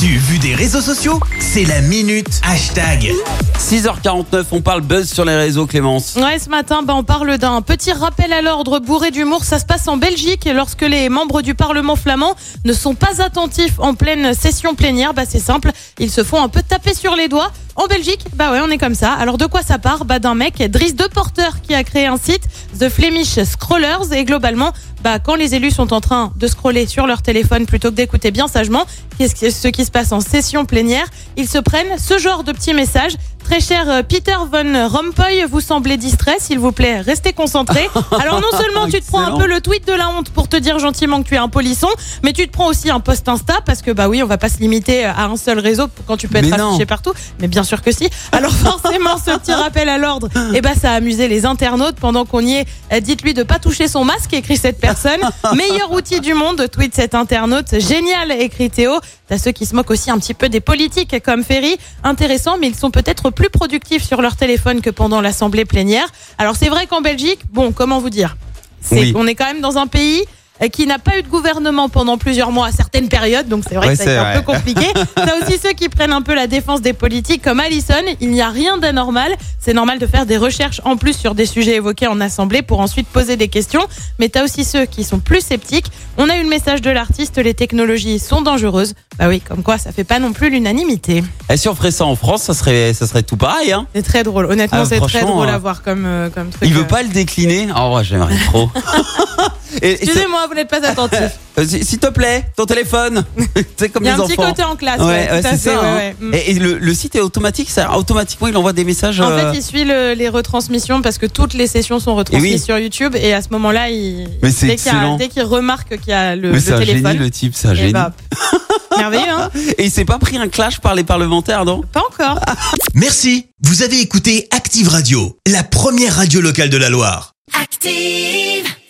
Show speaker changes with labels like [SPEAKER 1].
[SPEAKER 1] L'actu vue des réseaux sociaux, c'est la minute hashtag.
[SPEAKER 2] 6h49, on parle buzz sur les réseaux, Clémence.
[SPEAKER 3] Ouais, ce matin, bah, on parle d'un petit rappel à l'ordre bourré d'humour. Ça se passe en Belgique lorsque les membres du Parlement flamand ne sont pas attentifs en pleine session plénière. Bah, c'est simple, ils se font un peu taper sur les doigts. En Belgique, bah ouais, on est comme ça. Alors de quoi ça part? Bah d'un mec, Dries de Porter, qui a créé un site, The Flemish Scrollers, et globalement, bah quand les élus sont en train de scroller sur leur téléphone plutôt que d'écouter bien sagement qu'est-ce qui- ce qui se passe en session plénière, ils se prennent ce genre de petits messages. Très cher euh, Peter Von Rompuy, vous semblez distrait, s'il vous plaît, restez concentré. Alors non seulement tu te prends un peu le tweet de la honte pour te dire gentiment que tu es un polisson, mais tu te prends aussi un post Insta parce que bah oui, on va pas se limiter à un seul réseau quand tu peux être
[SPEAKER 2] Mais non.
[SPEAKER 3] affiché partout. Mais bien sûr que si. Alors forcément, ce petit rappel à l'ordre, eh ben ça a amusé les internautes pendant qu'on y est. euh, Dites-lui de pas toucher son masque, écrit cette personne. Meilleur outil du monde, tweet cet internaute. Génial, écrit Théo. T'as ceux qui se moquent aussi un petit peu des politiques comme Ferry. Intéressant, mais ils sont peut-être plus productifs sur leur téléphone que pendant l'assemblée plénière. Alors c'est vrai qu'en Belgique, bon, comment vous dire? C'est
[SPEAKER 2] Oui.
[SPEAKER 3] On est quand même dans un pays qui n'a pas eu de gouvernement pendant plusieurs mois à certaines périodes, donc c'est vrai
[SPEAKER 2] Ouais,
[SPEAKER 3] que ça a
[SPEAKER 2] c'est
[SPEAKER 3] été un peu compliqué. T'as aussi ceux qui prennent un peu la défense des politiques, comme Allison. Il n'y a rien d'anormal. C'est normal de faire des recherches en plus sur des sujets évoqués en assemblée pour ensuite poser des questions. Mais t'as aussi ceux qui sont plus sceptiques. On a eu le message de l'artiste, les technologies sont dangereuses. Bah oui, comme quoi ça fait pas non plus l'unanimité.
[SPEAKER 2] Et si on ferait ça en France, ça serait, ça serait tout pareil. Hein.
[SPEAKER 3] C'est très drôle. Honnêtement,
[SPEAKER 2] Ah,
[SPEAKER 3] c'est très drôle
[SPEAKER 2] euh,
[SPEAKER 3] à voir comme, euh, comme truc.
[SPEAKER 2] Il veut
[SPEAKER 3] euh.
[SPEAKER 2] pas le décliner Oh, j'aimerais trop. Ça-
[SPEAKER 3] Excusez-moi, vous n'êtes pas attentif.
[SPEAKER 2] euh, s'il te plaît, ton téléphone. C'est comme
[SPEAKER 3] Il y a
[SPEAKER 2] les
[SPEAKER 3] un petit côté en classe.
[SPEAKER 2] Ouais,
[SPEAKER 3] ouais,
[SPEAKER 2] ouais,
[SPEAKER 3] tout à
[SPEAKER 2] c'est
[SPEAKER 3] fait,
[SPEAKER 2] ça.
[SPEAKER 3] ouais,
[SPEAKER 2] hein.
[SPEAKER 3] ouais.
[SPEAKER 2] Et, et le, le site est automatique, ça, automatiquement il envoie des messages.
[SPEAKER 3] En
[SPEAKER 2] euh,
[SPEAKER 3] fait, il suit le- les retransmissions parce que toutes les sessions sont retransmises
[SPEAKER 2] Et oui.
[SPEAKER 3] sur YouTube et à ce moment-là, il,
[SPEAKER 2] Mais c'est
[SPEAKER 3] dès qu'il remarque qu'il y a le,
[SPEAKER 2] Mais
[SPEAKER 3] le
[SPEAKER 2] c'est un
[SPEAKER 3] téléphone,
[SPEAKER 2] génie le type, c'est un
[SPEAKER 3] eh
[SPEAKER 2] génie.
[SPEAKER 3] bah, merveilleux, hein
[SPEAKER 2] Et il s'est pas pris un clash par les parlementaires, non?
[SPEAKER 3] Pas encore.
[SPEAKER 1] Merci, vous avez écouté Active Radio, la première radio locale de la Loire.
[SPEAKER 4] Active.